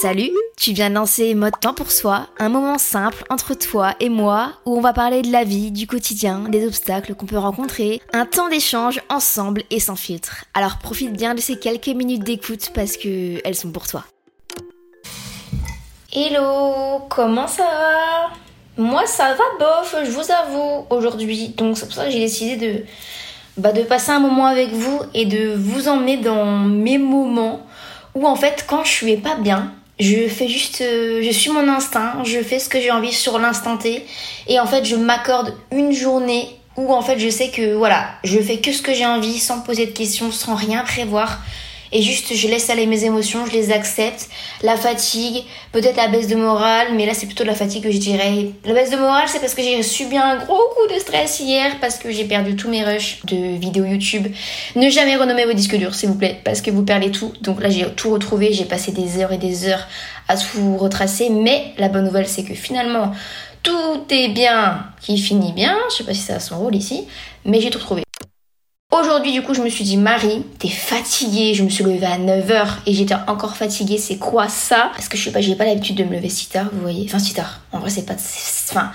Salut, tu viens de lancer Mode Temps pour Soi, un moment simple entre toi et moi où on va parler de la vie, du quotidien, des obstacles qu'on peut rencontrer, un temps d'échange ensemble et sans filtre. Alors profite bien de ces quelques minutes d'écoute parce que elles sont pour toi. Hello, comment ça va? Moi ça va bof, je vous avoue, aujourd'hui. Donc c'est pour ça que j'ai décidé de, bah, de passer un moment avec vous et de vous emmener dans mes moments où en fait quand je suis pas bien, je fais juste, euh, je suis mon instinct, je fais ce que j'ai envie sur l'instant T, et en fait je m'accorde une journée où en fait je sais que voilà, je fais que ce que j'ai envie, sans poser de questions, sans rien prévoir, et juste je laisse aller mes émotions, je les accepte, la fatigue, peut-être la baisse de morale, mais là c'est plutôt de la fatigue que je dirais. La baisse de morale c'est parce que j'ai subi un gros coup de stress hier, parce que j'ai perdu tous mes rushs de vidéos YouTube. Ne jamais renommer vos disques durs s'il vous plaît, parce que vous perdez tout. Donc là j'ai tout retrouvé, j'ai passé des heures et des heures à tout retracer, mais la bonne nouvelle c'est que finalement tout est bien qui finit bien, je sais pas si ça a son rôle ici, mais j'ai tout retrouvé. Aujourd'hui, du coup, je me suis dit, Marie, t'es fatiguée. Je me suis levée à 9h et j'étais encore fatiguée. C'est quoi ça? Parce que je sais pas, j'ai pas l'habitude de me lever si tard, vous voyez. Enfin, si tard. En vrai, c'est pas. Enfin,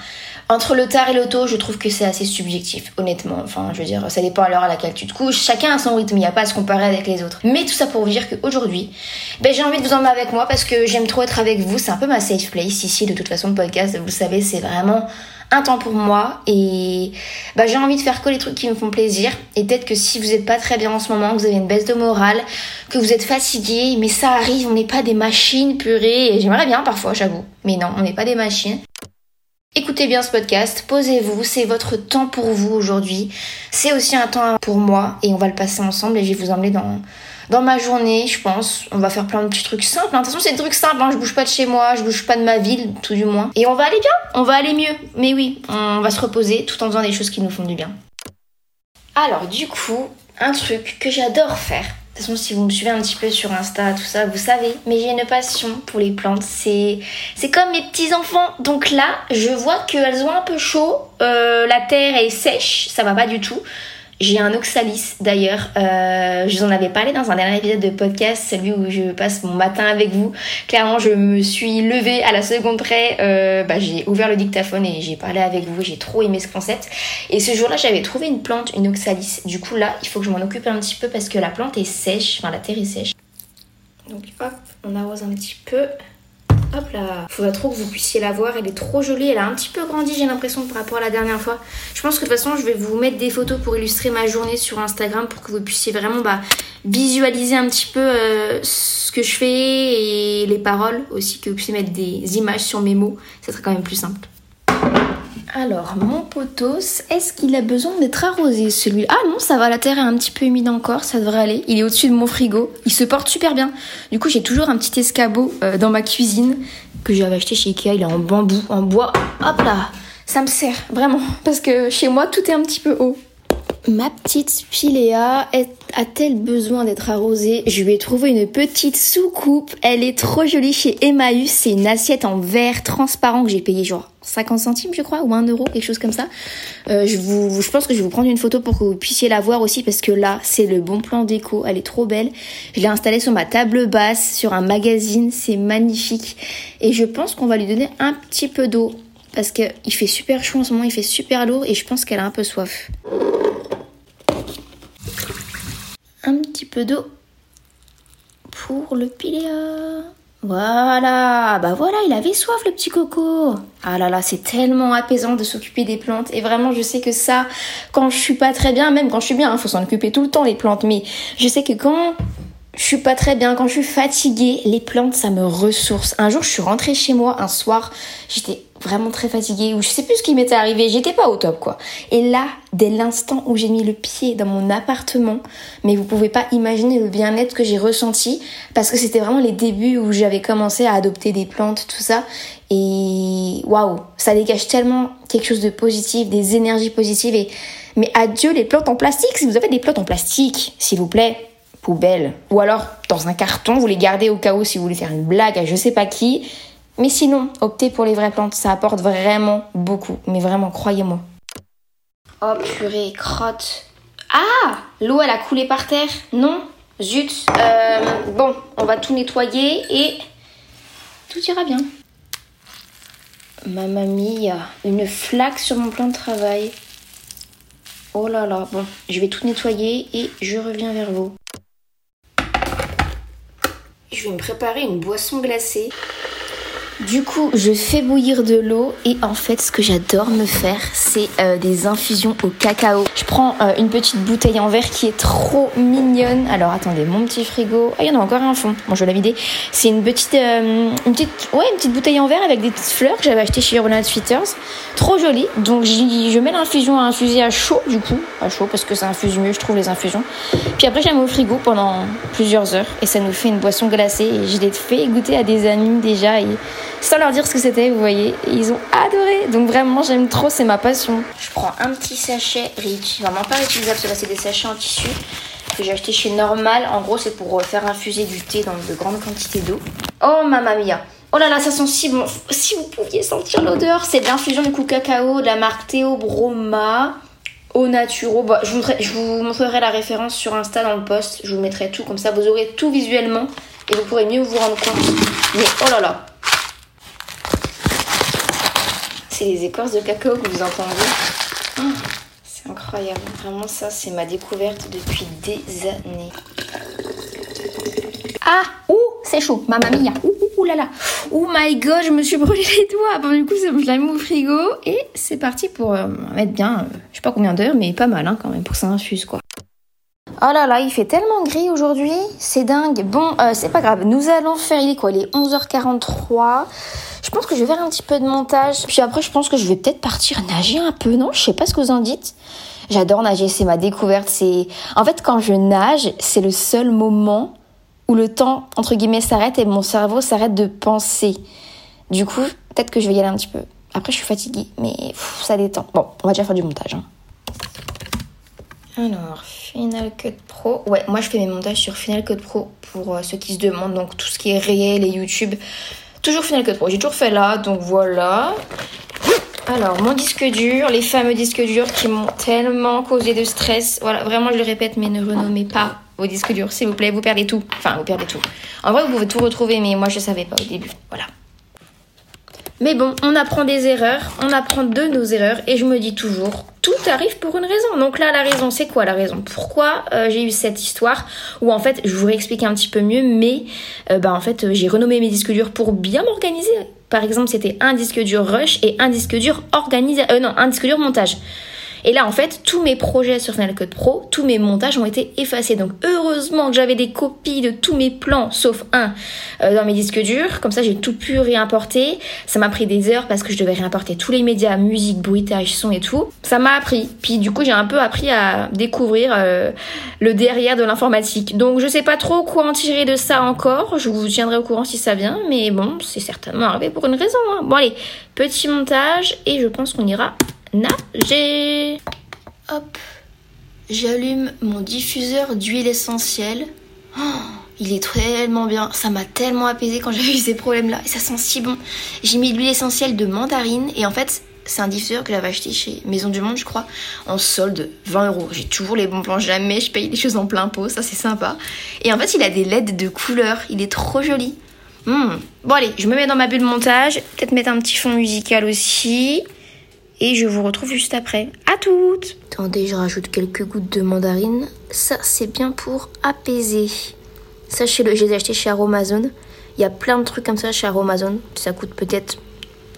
entre le tard et le tôt, je trouve que c'est assez subjectif, honnêtement. Enfin, je veux dire, ça dépend à l'heure à laquelle tu te couches. Chacun a son rythme, il n'y a pas à se comparer avec les autres. Mais tout ça pour vous dire qu'aujourd'hui, ben, j'ai envie de vous emmener avec moi parce que j'aime trop être avec vous. C'est un peu ma safe place ici, de toute façon, le podcast. Vous savez, c'est vraiment un temps pour moi et bah, j'ai envie de faire que les trucs qui me font plaisir et peut-être que si vous n'êtes pas très bien en ce moment, que vous avez une baisse de morale, que vous êtes fatigué, mais ça arrive, on n'est pas des machines purées j'aimerais bien parfois j'avoue, mais non, on n'est pas des machines. Écoutez bien ce podcast, posez-vous, c'est votre temps pour vous aujourd'hui. C'est aussi un temps pour moi et on va le passer ensemble et je vais vous emmener dans, dans ma journée, je pense. On va faire plein de petits trucs simples. hein. De toute façon, c'est des trucs simples. Hein. Je bouge pas de chez moi, je bouge pas de ma ville, tout du moins. Et on va aller bien, on va aller mieux. Mais oui, on va se reposer tout en faisant des choses qui nous font du bien. Alors, du coup, un truc que j'adore faire. De toute façon, si vous me suivez un petit peu sur Insta, tout ça, vous savez. Mais j'ai une passion pour les plantes. C'est, comme mes petits enfants. Donc là, je vois qu'elles ont un peu chaud. Euh, la terre est sèche. Ça va pas du tout. J'ai un oxalis d'ailleurs. Euh, je vous en avais parlé dans un dernier épisode de podcast, celui où je passe mon matin avec vous. Clairement, je me suis levée à la seconde près. Euh, bah, j'ai ouvert le dictaphone et j'ai parlé avec vous. J'ai trop aimé ce concept. Et ce jour-là, j'avais trouvé une plante, une oxalis. Du coup, là, il faut que je m'en occupe un petit peu parce que la plante est sèche. Enfin, la terre est sèche. Donc, hop, on arrose un petit peu. Hop là, faudrait trop que vous puissiez la voir, elle est trop jolie, elle a un petit peu grandi j'ai l'impression par rapport à la dernière fois. Je pense que de toute façon je vais vous mettre des photos pour illustrer ma journée sur Instagram pour que vous puissiez vraiment bah, visualiser un petit peu euh, ce que je fais et les paroles aussi, que vous puissiez mettre des images sur mes mots, ça serait quand même plus simple. Alors, mon potos, est-ce qu'il a besoin d'être arrosé celui-là? Ah non, ça va, la terre est un petit peu humide encore, ça devrait aller. Il est au-dessus de mon frigo, il se porte super bien. Du coup, j'ai toujours un petit escabeau euh, dans ma cuisine que j'avais acheté chez Ikea, il est en bambou, en bois. Hop là, ça me sert vraiment, parce que chez moi, tout est un petit peu haut. Ma petite est- a-t-elle besoin d'être arrosée? Je lui ai trouvé une petite soucoupe. Elle est trop jolie chez Emmaüs. C'est une assiette en verre transparent que j'ai payé genre 50 centimes, je crois, ou 1 euro, quelque chose comme ça. Euh, je, je pense que je vais vous prendre une photo pour que vous puissiez la voir aussi parce que là, c'est le bon plan déco. Elle est trop belle. Je l'ai installée sur ma table basse, sur un magazine. C'est magnifique. Et je pense qu'on va lui donner un petit peu d'eau parce qu'il fait super chaud en ce moment, il fait super lourd et je pense qu'elle a un peu soif. Peu d'eau pour le piléa. Voilà, bah voilà, il avait soif le petit coco. Ah là là, c'est tellement apaisant de s'occuper des plantes. Et vraiment, je sais que ça, quand je suis pas très bien, même quand je suis bien, il hein, faut s'en occuper tout le temps les plantes. Mais je sais que quand je suis pas très bien, quand je suis fatiguée, les plantes, ça me ressource. Un jour, je suis rentrée chez moi, un soir, j'étais vraiment très fatiguée, ou je sais plus ce qui m'était arrivé, j'étais pas au top, quoi. Et là, dès l'instant où j'ai mis le pied dans mon appartement, mais vous pouvez pas imaginer le bien-être que j'ai ressenti, parce que c'était vraiment les débuts où j'avais commencé à adopter des plantes, tout ça, et waouh, ça dégage tellement quelque chose de positif, des énergies positives, et mais adieu les plantes en plastique, si vous avez des plantes en plastique, s'il vous plaît, poubelle. Ou alors dans un carton, vous les gardez au cas où si vous voulez faire une blague à je sais pas qui. Mais sinon, optez pour les vraies plantes, ça apporte vraiment beaucoup. Mais vraiment, croyez-moi. Oh purée, crotte. Ah L'eau elle a coulé par terre Non Zut. Euh, bon, on va tout nettoyer et tout ira bien. Mamma mia, une flaque sur mon plan de travail. Oh là là, bon, je vais tout nettoyer et je reviens vers vous. Je vais me préparer une boisson glacée. Du coup, je fais bouillir de l'eau et en fait, ce que j'adore me faire, c'est euh, des infusions au cacao. Je prends euh, une petite bouteille en verre qui est trop mignonne. Alors attendez, mon petit frigo. Ah, il y en a encore un fond. Bon, je vais la vider. C'est une petite, euh, ouais, une petite bouteille en verre avec des petites fleurs que j'avais acheté chez Urban Fitters. Trop jolie. Donc je mets l'infusion à infuser à chaud du coup, à chaud parce que ça infuse mieux, je trouve les infusions. Puis après, je la mets au frigo pendant plusieurs heures et ça nous fait une boisson glacée. Et je l'ai fait goûter à des amis déjà sans leur dire ce que c'était, vous voyez. ils ont adoré. Donc vraiment, j'aime trop, c'est ma passion. Je prends un petit sachet Rich, vraiment pas réutilisable, cela c'est des sachets en tissu que j'ai acheté chez Normal. En gros, c'est pour euh, faire infuser du thé dans de grandes quantités d'eau. Oh mamma mia. Oh là là, ça sent si bon. Si vous pouviez sentir l'odeur, c'est de l'infusion du coup cacao de la marque Théo Broma au naturo. Bah, je vous montrerai la référence sur Insta dans le post. Je vous mettrai tout comme ça, vous aurez tout visuellement et vous pourrez mieux vous rendre compte. Mais oh là là, les écorces de cacao que vous entendez. Oh, c'est incroyable. Vraiment, ça, c'est ma découverte depuis des années. Ah Ouh C'est chaud Mamma mia Ouh, ouh, là là Oh my god, je me suis brûlé les doigts Bon, du coup, je l'ai mis au frigo et c'est parti pour euh, mettre bien, euh, je sais pas combien d'heures, mais pas mal hein, quand même, pour que ça infuse, quoi. Oh là là, il fait tellement gris aujourd'hui, c'est dingue. Bon, euh, c'est pas grave, nous allons faire, il est quoi? Il est 11h43. Je pense que je vais faire un petit peu de montage. Puis après, je pense que je vais peut-être partir nager un peu, non? Je sais pas ce que vous en dites. J'adore nager, c'est ma découverte. C'est En fait, quand je nage, c'est le seul moment où le temps, entre guillemets, s'arrête et mon cerveau s'arrête de penser. Du coup, peut-être que je vais y aller un petit peu. Après, je suis fatiguée, mais ça détend. Bon, on va déjà faire du montage. Hein. Alors, Final Cut Pro. Ouais, moi je fais mes montages sur Final Cut Pro pour euh, ceux qui se demandent. Donc tout ce qui est réel et YouTube, toujours Final Cut Pro. J'ai toujours fait là, donc voilà. Alors, mon disque dur, les fameux disques durs qui m'ont tellement causé de stress. Voilà, vraiment, je le répète, mais ne renommez pas vos disques durs, s'il vous plaît. Vous perdez tout. Enfin, vous perdez tout. En vrai, vous pouvez tout retrouver, mais moi, je savais pas au début. Voilà. Mais bon, on apprend des erreurs, on apprend de nos erreurs, et je me dis toujours, tout arrive pour une raison. Donc là, la raison, c'est quoi la raison? Pourquoi euh, j'ai eu cette histoire? Où en fait, je vous réexplique un petit peu mieux, mais euh, bah, en fait, j'ai renommé mes disques durs pour bien m'organiser. Par exemple, c'était un disque dur rush et un disque dur organisé. Euh, non, un disque dur montage. Et là, en fait, tous mes projets sur Final Cut Pro, tous mes montages ont été effacés. Donc, heureusement que j'avais des copies de tous mes plans, sauf un, euh, dans mes disques durs. Comme ça, j'ai tout pu réimporter. Ça m'a pris des heures parce que je devais réimporter tous les médias, musique, bruitage, son et tout. Ça m'a appris. Puis, du coup, j'ai un peu appris à découvrir euh, le derrière de l'informatique. Donc, je sais pas trop quoi en tirer de ça encore. Je vous tiendrai au courant si ça vient. Mais bon, c'est certainement arrivé pour une raison. Hein. Bon, allez, petit montage et je pense qu'on ira nager. Hop, j'allume mon diffuseur d'huile essentielle. Oh, il est tellement bien, ça m'a tellement apaisé quand j'avais eu ces problèmes-là et ça sent si bon. J'ai mis de l'huile essentielle de mandarine et en fait, c'est un diffuseur que j'avais acheté chez Maison du Monde, je crois, en solde 20 euros. J'ai toujours les bons plans, jamais je paye les choses en plein pot, ça c'est sympa. Et en fait, il a des LED de couleur, il est trop joli. Hmm. Bon allez, je me mets dans ma bulle montage, peut-être mettre un petit fond musical aussi. Et je vous retrouve juste après. À toutes Attendez, je rajoute quelques gouttes de mandarine. Ça, c'est bien pour apaiser. Sachez-le, j'ai acheté chez Aromazone. Il y a plein de trucs comme ça chez Aromazone. Ça coûte peut-être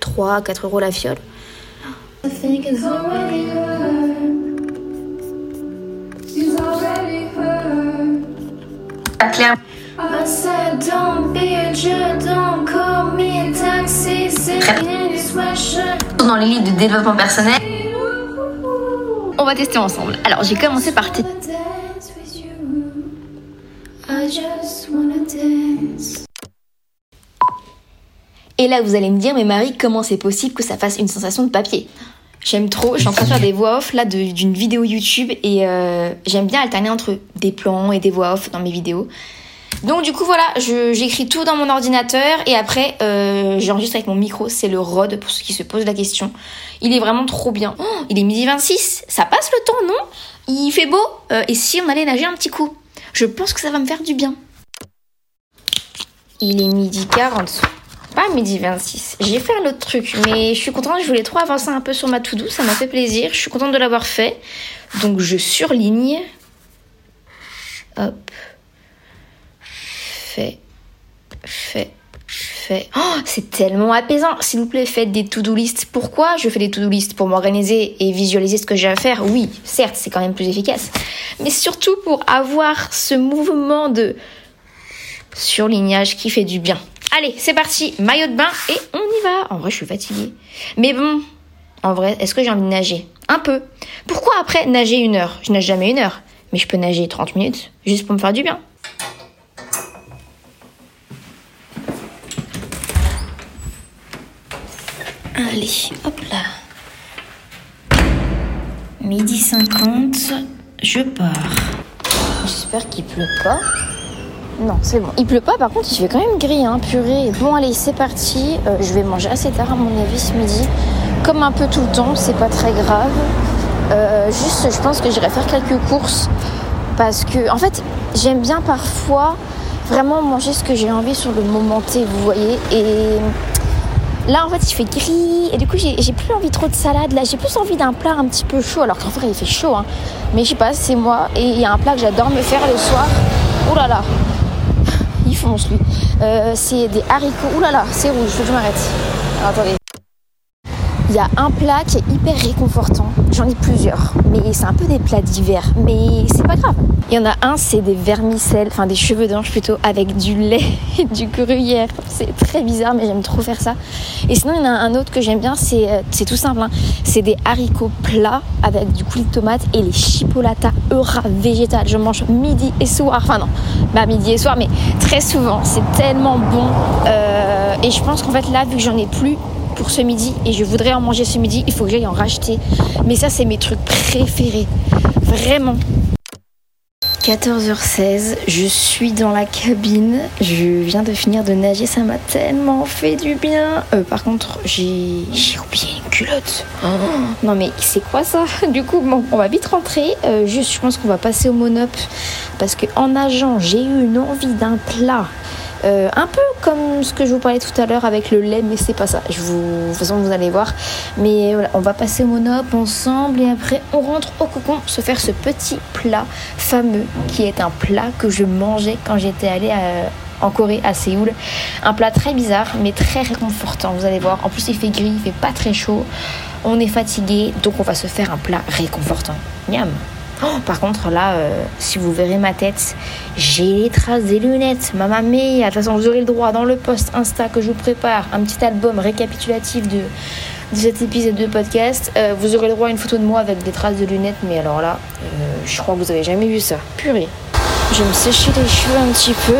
3 4 euros la fiole. Claire. Dans les livres de développement personnel. On va tester ensemble. Alors j'ai commencé par Et là, vous allez me dire, mais Marie, comment c'est possible que ça fasse une sensation de papier? J'aime trop, je suis en train de faire des voix off là d'une vidéo YouTube et euh, j'aime bien alterner entre des plans et des voix off dans mes vidéos. Donc du coup voilà, j'écris tout dans mon ordinateur et après euh, j'enregistre avec mon micro, c'est le Rode pour ceux qui se posent la question. Il est vraiment trop bien. Oh, il est midi 26, ça passe le temps non? Il fait beau euh, et si on allait nager un petit coup? Je pense que ça va me faire du bien. Il est midi 40 pas midi 26. J'ai fait un autre truc, mais je suis contente, je voulais trop avancer un peu sur ma to-do, ça m'a fait plaisir, je suis contente de l'avoir fait. Donc je surligne. Hop. Fait. Fait. Fait. Oh, c'est tellement apaisant. S'il vous plaît, faites des to-do list. Pourquoi je fais des to-do list Pour m'organiser et visualiser ce que j'ai à faire? Oui, certes, c'est quand même plus efficace. Mais surtout pour avoir ce mouvement de surlignage qui fait du bien. Allez, c'est parti, maillot de bain et on y va. En vrai, je suis fatiguée. Mais bon, en vrai, est-ce que j'ai envie de nager? Un peu. Pourquoi après nager une heure? Je nage jamais une heure. Mais je peux nager 30 minutes, juste pour me faire du bien. Allez, hop là. Midi 50, je pars. J'espère qu'il pleut pas. Non, c'est bon. Il pleut pas, par contre, il fait quand même gris, hein, purée. Bon, allez, c'est parti. Euh, je vais manger assez tard, à mon avis, ce midi. Comme un peu tout le temps, c'est pas très grave. Euh, juste, je pense que j'irai faire quelques courses. Parce que, en fait, j'aime bien parfois vraiment manger ce que j'ai envie sur le moment T, vous voyez. Et là, en fait, il fait gris. Et du coup, j'ai plus envie trop de salade. Là, j'ai plus envie d'un plat un petit peu chaud. Alors qu'en vrai, il fait chaud, hein. Mais je sais pas, c'est moi. Et il y a un plat que j'adore me faire le soir. Oh là là, fonce lui. Euh, c'est des haricots. Ouh là là, c'est rouge, faut que je m'arrête. attendez. Il y a un plat qui est hyper réconfortant. J'en ai plusieurs, mais c'est un peu des plats d'hiver. Mais c'est pas grave. Il y en a un, c'est des vermicelles, enfin des cheveux d'ange plutôt, avec du lait et du gruyère. C'est très bizarre, mais j'aime trop faire ça. Et sinon, il y en a un autre que j'aime bien, c'est euh, tout simple. Hein. C'est des haricots plats avec du coulis de tomate et les chipolata eura végétales. Je mange midi et soir. Enfin non, bah midi et soir, mais très souvent. C'est tellement bon. Euh, et je pense qu'en fait là, vu que j'en ai plus, pour ce midi et je voudrais en manger ce midi, il faut que j'aille en racheter. Mais ça, c'est mes trucs préférés. Vraiment. 14h16, je suis dans la cabine. Je viens de finir de nager, ça m'a tellement fait du bien. Euh, par contre, j'ai oublié une culotte. Oh. non mais c'est quoi ça? Du coup, bon, on va vite rentrer. Euh, juste, je pense qu'on va passer au monop parce que en nageant, j'ai eu une envie d'un plat euh, un peu comme ce que je vous parlais tout à l'heure avec le lait, mais c'est pas ça. Je vous, de toute façon, vous allez voir. Mais voilà, on va passer au monop ensemble et après on rentre au cocon se faire ce petit plat fameux qui est un plat que je mangeais quand j'étais allée en Corée, à Séoul. Un plat très bizarre, mais très réconfortant, vous allez voir. En plus, il fait gris, il fait pas très chaud. On est fatigué, donc on va se faire un plat réconfortant. Miam! Oh, par contre, là, euh, si vous verrez ma tête, j'ai les traces des lunettes. Maman mia. De toute façon, vous aurez le droit dans le post Insta que je vous prépare, un petit album récapitulatif de, cet épisode de podcast. Euh, vous aurez le droit à une photo de moi avec des traces de lunettes. Mais alors là, euh, je crois que vous avez jamais vu ça. Purée. Je vais me sécher les cheveux un petit peu.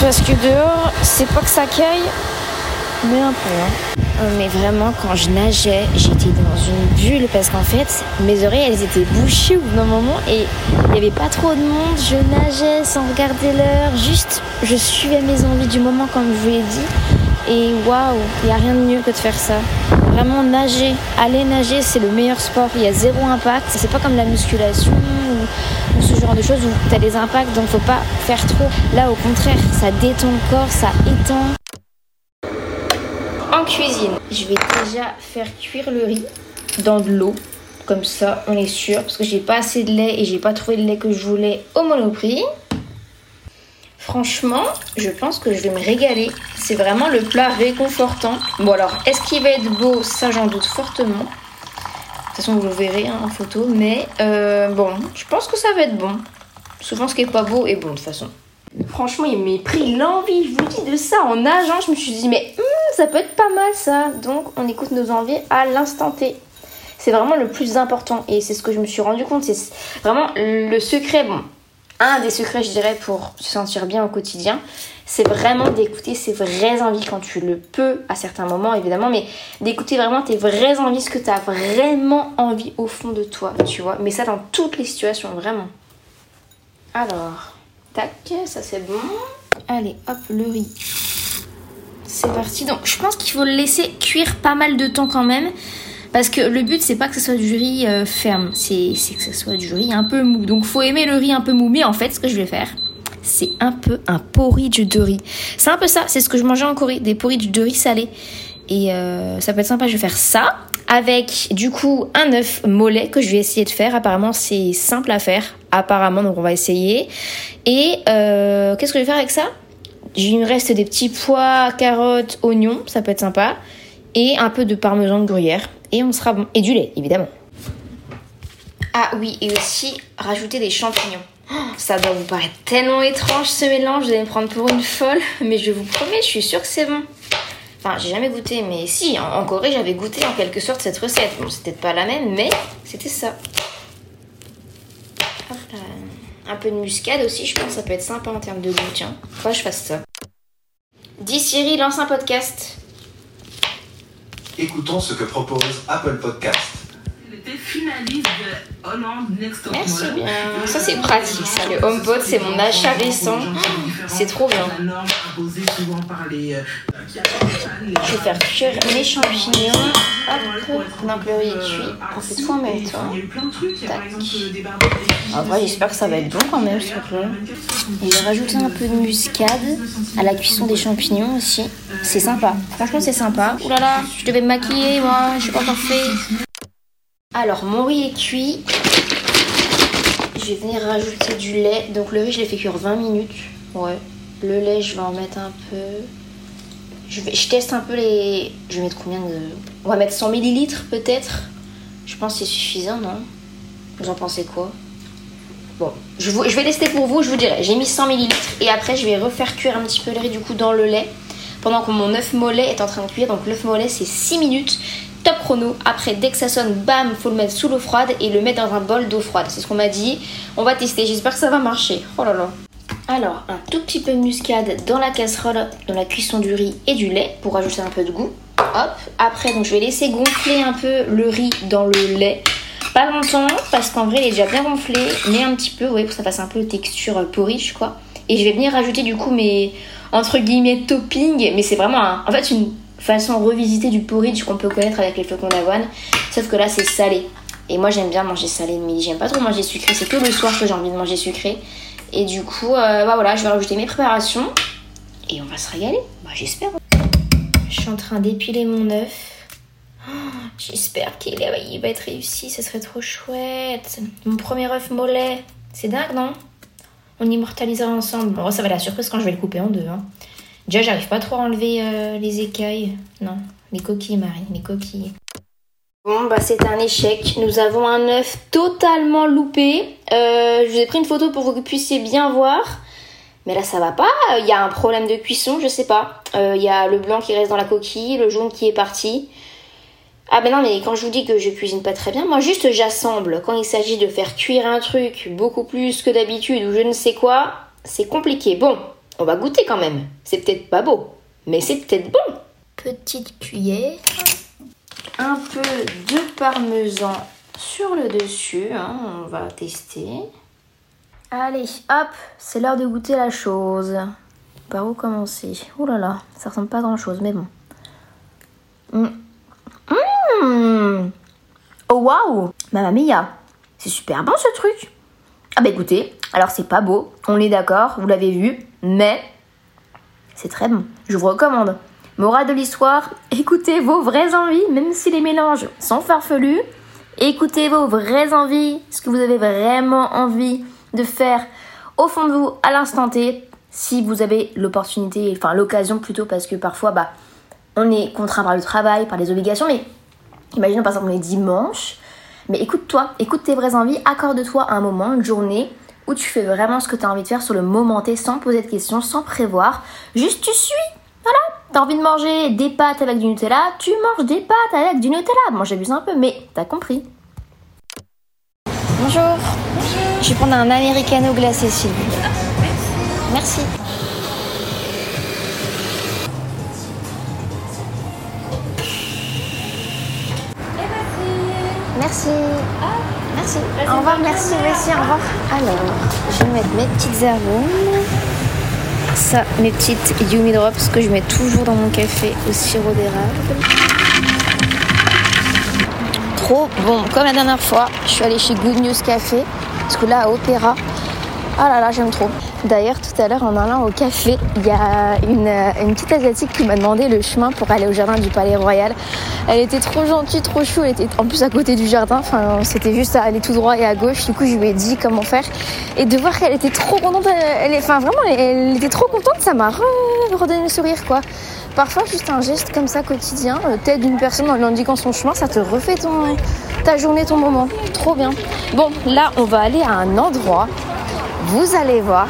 Parce que dehors, c'est pas que ça caille, mais un peu. Hein. Euh, mais vraiment, quand je nageais, j'étais dans une bulle parce qu'en fait, mes oreilles, elles étaient bouchées au bout d'un moment et il n'y avait pas trop de monde. Je nageais sans regarder l'heure, juste je suivais mes envies du moment, comme je vous l'ai dit. Et waouh, il n'y a rien de mieux que de faire ça. Vraiment nager, aller nager, c'est le meilleur sport. Il y a zéro impact. C'est pas comme la musculation ou, ce genre de choses où tu as des impacts, donc faut pas faire trop. Là, au contraire, ça détend le corps, ça étend cuisine. Je vais déjà faire cuire le riz. dans de l'eau. Comme ça, on est sûr. Parce que j'ai pas assez de lait et j'ai pas trouvé le lait que je voulais au monoprix. Franchement, je pense que je vais me régaler. C'est vraiment le plat réconfortant. Bon alors, est-ce qu'il va être beau? Ça, j'en doute fortement. De toute façon, vous le verrez hein, en photo. Mais euh, bon, je pense que ça va être bon. Souvent, ce qui est pas beau est bon de toute façon. Franchement, il m'a pris l'envie, je vous dis, de ça en nageant. Je me suis dit, mais hum, ça peut être pas mal ça. Donc, on écoute nos envies à l'instant T. C'est vraiment le plus important. Et c'est ce que je me suis rendu compte. C'est vraiment le secret. Bon, un des secrets, je dirais, pour se sentir bien au quotidien, c'est vraiment d'écouter ses vraies envies quand tu le peux, à certains moments évidemment, mais d'écouter vraiment tes vraies envies, ce que tu as vraiment envie au fond de toi, tu vois. Mais ça dans toutes les situations, vraiment. Alors, tac, ça c'est bon. Allez, hop, le riz. C'est parti. Donc, je pense qu'il faut le laisser cuire pas mal de temps quand même. Parce que le but, c'est pas que ce soit du riz euh, ferme, c'est que ce soit du riz un peu mou. Donc faut aimer le riz un peu mou. Mais en fait, ce que je vais faire, c'est un peu un porridge de riz. C'est un peu ça, c'est ce que je mangeais en Corée, des porridge de riz salé. Et euh, ça peut être sympa, je vais faire ça avec du coup un œuf mollet que je vais essayer de faire. Apparemment c'est simple à faire, apparemment donc on va essayer. Et euh, qu'est-ce que je vais faire avec ça? Il me reste des petits pois, carottes, oignons, ça peut être sympa. Et un peu de parmesan de gruyère et on sera bon. Et du lait, évidemment. Ah oui, et aussi rajouter des champignons. Oh, ça doit vous paraître tellement étrange ce mélange, vous allez me prendre pour une folle, mais je vous promets, je suis sûre que c'est bon. Enfin, j'ai jamais goûté, mais si, en, Corée, j'avais goûté en quelque sorte cette recette. Bon, c'était pas la même, mais c'était ça. Un peu de muscade aussi, je pense que ça peut être sympa en termes de goût, tiens. Faut que je fasse ça. Dis Siri, lance un podcast. Écoutons ce que propose Apple Podcast. Finaliste de Hollande Next Top Merci bien. Ça c'est pratique, ça. Le HomePod, c'est mon achat récent. C'est trop bien. Je vais faire cuire mes champignons. Hop, donc le riz est cuit. On fait tout en même temps. Tac. En vrai, j'espère que ça va être bon quand même ce truc-là. Et je vais rajouter un peu de muscade à la cuisson des champignons aussi. C'est sympa. Franchement, c'est sympa. Ouh là là, je devais me maquiller moi, je suis pas encore fait. Alors, mon riz est cuit. Je vais venir rajouter du lait. Donc, le riz, je l'ai fait cuire 20 minutes. Ouais. Le lait, je vais en mettre un peu. Je, teste un peu les. Je vais mettre combien de. On va mettre 100 millilitres peut-être. Je pense que c'est suffisant, non? Vous en pensez quoi? Bon, je, je, vais tester pour vous, je vous dirai. J'ai mis 100 millilitres et après, je vais refaire cuire un petit peu le riz du coup dans le lait pendant que mon œuf mollet est en train de cuire. Donc l'œuf mollet c'est 6 minutes, top chrono. Après dès que ça sonne, bam, faut le mettre sous l'eau froide et le mettre dans un bol d'eau froide. C'est ce qu'on m'a dit. On va tester, j'espère que ça va marcher. Oh là là. Alors, un tout petit peu de muscade dans la casserole, dans la cuisson du riz et du lait pour ajouter un peu de goût. Hop, après donc je vais laisser gonfler un peu le riz dans le lait. Pas longtemps parce qu'en vrai il est déjà bien gonflé, mais un petit peu, oui, pour que ça fasse un peu texture porridge quoi. Et je vais venir rajouter du coup mes entre guillemets topping, mais c'est vraiment en fait une façon revisitée du porridge qu'on peut connaître avec les flocons d'avoine, sauf que là c'est salé. Et moi j'aime bien manger salé le midi, j'aime pas trop manger sucré, c'est que le soir que j'ai envie de manger sucré. Et du coup, euh, bah voilà, je vais rajouter mes préparations et on va se régaler, bah j'espère. Je suis en train d'épiler mon œuf. Oh, j'espère qu'il va être réussi, ce serait trop chouette. Mon premier œuf mollet, c'est dingue non? On immortalisera ensemble. Bon, ça va la surprise quand je vais le couper en deux. Hein. Déjà, j'arrive pas trop à enlever euh, les écailles. Non, les coquilles, Marie, les coquilles. Bon, bah c'est un échec. Nous avons un œuf totalement loupé. Euh, je vous ai pris une photo pour que vous puissiez bien voir. Mais là, ça va pas. Il y a un problème de cuisson, je sais pas. Euh, il y a le blanc qui reste dans la coquille, le jaune qui est parti. Ah ben non, mais quand je vous dis que je cuisine pas très bien, moi juste j'assemble. Quand il s'agit de faire cuire un truc beaucoup plus que d'habitude ou je ne sais quoi, c'est compliqué. Bon, on va goûter quand même. C'est peut-être pas beau, mais c'est peut-être bon. Petite cuillère, un peu de parmesan sur le dessus, hein, on va tester. Allez, hop, c'est l'heure de goûter la chose. Par où commencer Ouh là là, ça ressemble pas à grand chose, mais bon. Hum. Mmh. Oh waouh Mamma mia C'est super bon ce truc Ah bah écoutez, alors c'est pas beau, on est d'accord, vous l'avez vu, mais c'est très bon. Je vous recommande. Morale de l'histoire, écoutez vos vraies envies, même si les mélanges sont farfelus. Écoutez vos vraies envies, ce que vous avez vraiment envie de faire au fond de vous à l'instant T, si vous avez l'opportunité, enfin l'occasion plutôt, parce que parfois, bah, on est contraint par le travail, par les obligations, mais imaginons par exemple on est dimanche, mais écoute-toi, écoute tes vraies envies, accorde-toi un moment, une journée où tu fais vraiment ce que tu as envie de faire sur le moment T sans poser de questions, sans prévoir. Juste tu suis. Voilà. T'as envie de manger des pâtes avec du Nutella, tu manges des pâtes avec du Nutella. Bon, j'abuse un peu, mais t'as compris. Bonjour. Je vais prendre un americano glacé, s'il vous plaît. Merci. Merci. Merci. Au revoir, merci, merci, au revoir. Alors, je vais mettre mes petites arômes. Ça, mes petites Yumi Drops que je mets toujours dans mon café au sirop d'érable. Trop bon. Comme la dernière fois, je suis allée chez Good News Café. Parce que là, à Opéra, ah là là, j'aime trop. D'ailleurs, tout à l'heure, en allant au café, il y a une, une petite asiatique qui m'a demandé le chemin pour aller au jardin du Palais Royal. Elle était trop gentille, trop chou. Elle était en plus à côté du jardin. Enfin, c'était juste à aller tout droit et à gauche. Du coup, je lui ai dit comment faire. Et de voir qu'elle était trop contente, elle, enfin vraiment, elle, était trop contente, ça m'a re- redonné le sourire, quoi. Parfois, juste un geste comme ça quotidien, euh, t'aides une personne en lui indiquant son chemin, ça te refait ton, ta journée, ton moment. Trop bien. Bon, là, on va aller à un endroit. Vous allez voir,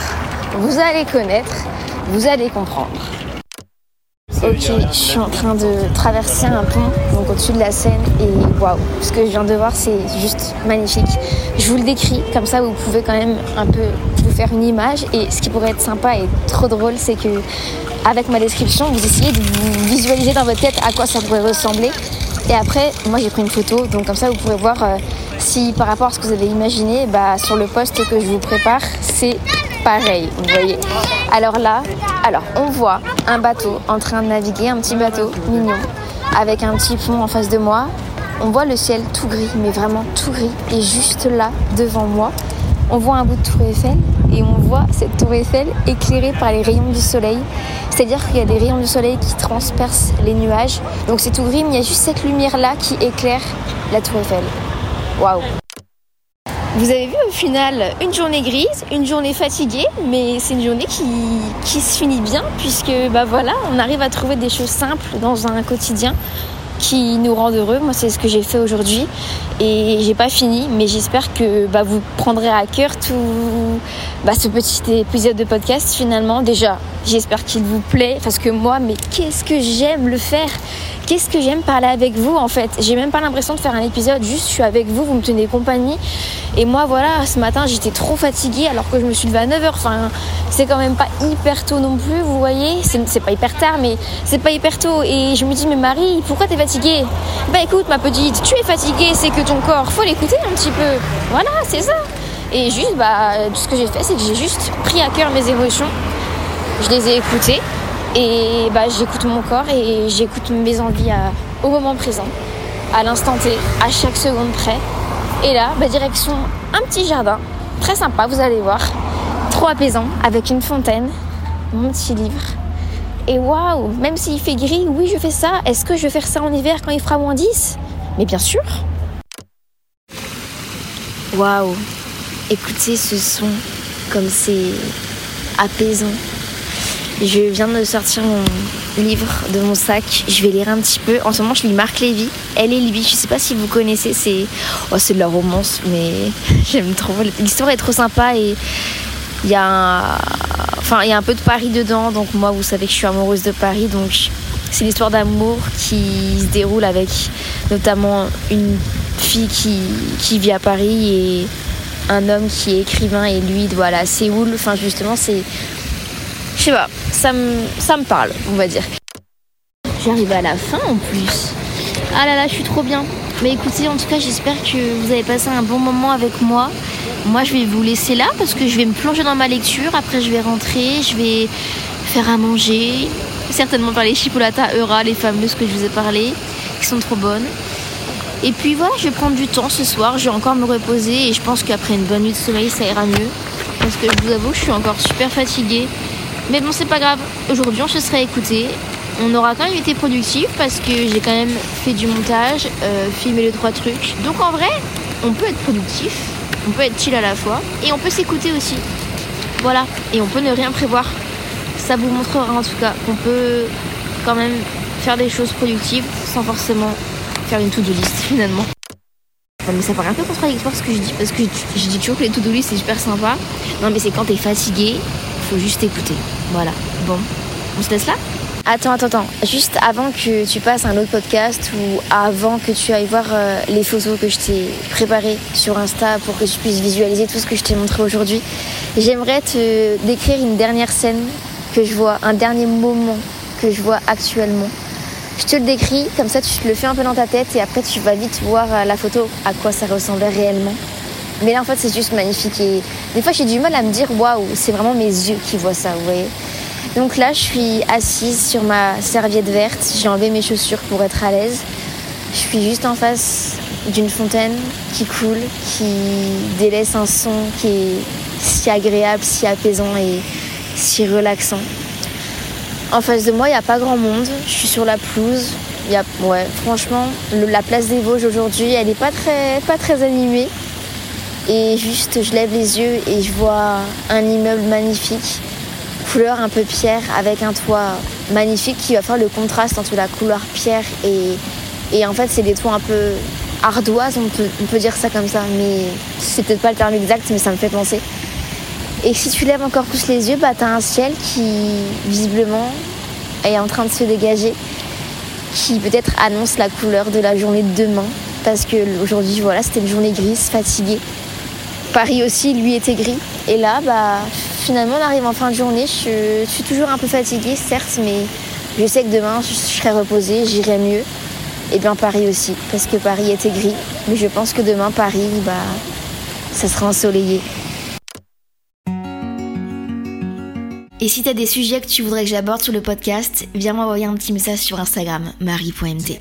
vous allez connaître, vous allez comprendre. Ok, je suis en train de traverser un pont, donc au-dessus de la Seine, et waouh, ce que je viens de voir, c'est juste magnifique. Je vous le décris, comme ça vous pouvez quand même un peu vous faire une image, et ce qui pourrait être sympa et trop drôle, c'est que avec ma description, vous essayez de vous visualiser dans votre tête à quoi ça pourrait ressembler. Et après, moi j'ai pris une photo, donc comme ça vous pourrez voir euh, si par rapport à ce que vous avez imaginé, bah, sur le poste que je vous prépare, c'est pareil, vous voyez. Alors là, alors on voit un bateau en train de naviguer, un petit bateau mignon, avec un petit pont en face de moi. On voit le ciel tout gris, mais vraiment tout gris. Et juste là, devant moi, on voit un bout de tour Eiffel et on voit cette tour Eiffel éclairée par les rayons du soleil. C'est-à-dire qu'il y a des rayons du soleil qui transpercent les nuages. Donc c'est tout gris, mais il y a juste cette lumière-là qui éclaire la tour Eiffel. Waouh vous avez vu au final une journée grise, une journée fatiguée, mais c'est une journée qui, se finit bien puisque bah voilà, on arrive à trouver des choses simples dans un quotidien qui nous rendent heureux. Moi, c'est ce que j'ai fait aujourd'hui et j'ai pas fini, mais j'espère que bah, vous prendrez à cœur tout bah, ce petit épisode de podcast finalement. Déjà, j'espère qu'il vous plaît parce que moi, mais qu'est-ce que j'aime le faire? Qu'est-ce que j'aime parler avec vous en fait? J'ai même pas l'impression de faire un épisode, juste je suis avec vous, vous me tenez compagnie. Et moi voilà, ce matin j'étais trop fatiguée alors que je me suis levée à 9h. Enfin, c'est quand même pas hyper tôt non plus, vous voyez? C'est pas hyper tard, mais c'est pas hyper tôt. Et je me dis, mais Marie, pourquoi t'es fatiguée? Bah écoute, ma petite, tu es fatiguée, c'est que ton corps, faut l'écouter un petit peu. Voilà, c'est ça. Et juste, bah, ce que j'ai fait, c'est que j'ai juste pris à cœur mes émotions. Je les ai écoutées. Et bah, j'écoute mon corps et j'écoute mes envies à- au moment présent, à l'instant T, à chaque seconde près. Et là, bah, direction un petit jardin, très sympa, vous allez voir, trop apaisant, avec une fontaine, mon petit livre. Et waouh, même s'il fait gris, oui, je fais ça. Est-ce que je vais faire ça en hiver quand il fera moins 10 Mais bien sûr. Waouh, écoutez ce son, comme c'est apaisant. Je viens de sortir mon livre de mon sac. Je vais lire un petit peu. En ce moment, je lis Marc Lévy. Elle et lui. Je sais pas si vous connaissez. C'est oh, c'est de la romance, mais j'aime trop. L'histoire est trop sympa et il y a un... enfin y a un peu de Paris dedans. Donc moi, vous savez que je suis amoureuse de Paris. Donc c'est l'histoire d'amour qui se déroule avec notamment une fille qui, qui vit à Paris et un homme qui est écrivain et lui doit aller à Séoul. Enfin justement, c'est je sais pas, ça me, ça me parle, on va dire. J'arrive à la fin en plus. Ah là là, je suis trop bien. Mais écoutez, en tout cas, j'espère que vous avez passé un bon moment avec moi. Moi, je vais vous laisser là parce que je vais me plonger dans ma lecture. Après, je vais rentrer, je vais faire à manger. Certainement par les chipolata Eura, les fameuses que je vous ai parlé, qui sont trop bonnes. Et puis voilà, je vais prendre du temps ce soir. Je vais encore me reposer et je pense qu'après une bonne nuit de sommeil, ça ira mieux. Parce que je vous avoue, je suis encore super fatiguée. Mais bon, c'est pas grave. Aujourd'hui, on se sera écouté. on aura quand même été productif parce que j'ai quand même fait du montage, euh, filmé les trois trucs. Donc en vrai, on peut être productif, on peut être chill à la fois et on peut s'écouter aussi. Voilà, et on peut ne rien prévoir. Ça vous montrera en tout cas qu'on peut quand même faire des choses productives sans forcément faire une to-do list finalement. Mais ça paraît un peu contradictoire ce que je dis parce que je dis toujours que les to-do list c'est super sympa. Non mais c'est quand t'es fatigué, juste écouter. Voilà. Bon, on se laisse là? Attends, attends, attends. Juste avant que tu passes un autre podcast ou avant que tu ailles voir euh, les photos que je t'ai préparées sur Insta pour que tu puisses visualiser tout ce que je t'ai montré aujourd'hui, j'aimerais te décrire une dernière scène que je vois, un dernier moment que je vois actuellement. Je te le décris, comme ça tu te le fais un peu dans ta tête et après tu vas vite voir euh, la photo à quoi ça ressemblait réellement. Mais là en fait c'est juste magnifique et des fois j'ai du mal à me dire waouh, c'est vraiment mes yeux qui voient ça, vous voyez. Donc là, je suis assise sur ma serviette verte. J'ai enlevé mes chaussures pour être à l'aise. Je suis juste en face d'une fontaine qui coule, qui délaisse un son qui est si agréable, si apaisant et si relaxant. En face de moi, il n'y a pas grand monde. Je suis sur la pelouse. Y a, ouais, franchement, la place des Vosges aujourd'hui, elle n'est pas très animée. Et juste, je lève les yeux et je vois un immeuble magnifique couleur un peu pierre avec un toit magnifique qui va faire le contraste entre la couleur pierre et, et en fait c'est des toits un peu ardoises, on peut, on peut dire ça comme ça, mais c'est peut-être pas le terme exact, mais ça me fait penser. Et si tu lèves encore plus les yeux, bah t'as un ciel qui visiblement est en train de se dégager, qui peut-être annonce la couleur de la journée de demain, parce que aujourd'hui voilà c'était une journée grise, fatiguée. Paris aussi, lui, était gris. Et là, bah, finalement, on arrive en fin de journée. Je, suis toujours un peu fatiguée, certes, mais je sais que demain, je, serai reposée, j'irai mieux. Et bien Paris aussi, parce que Paris était gris. Mais je pense que demain, Paris, bah, ça sera ensoleillé. Et si t'as des sujets que tu voudrais que j'aborde sur le podcast, viens m'envoyer un petit message sur Instagram, marie.mt.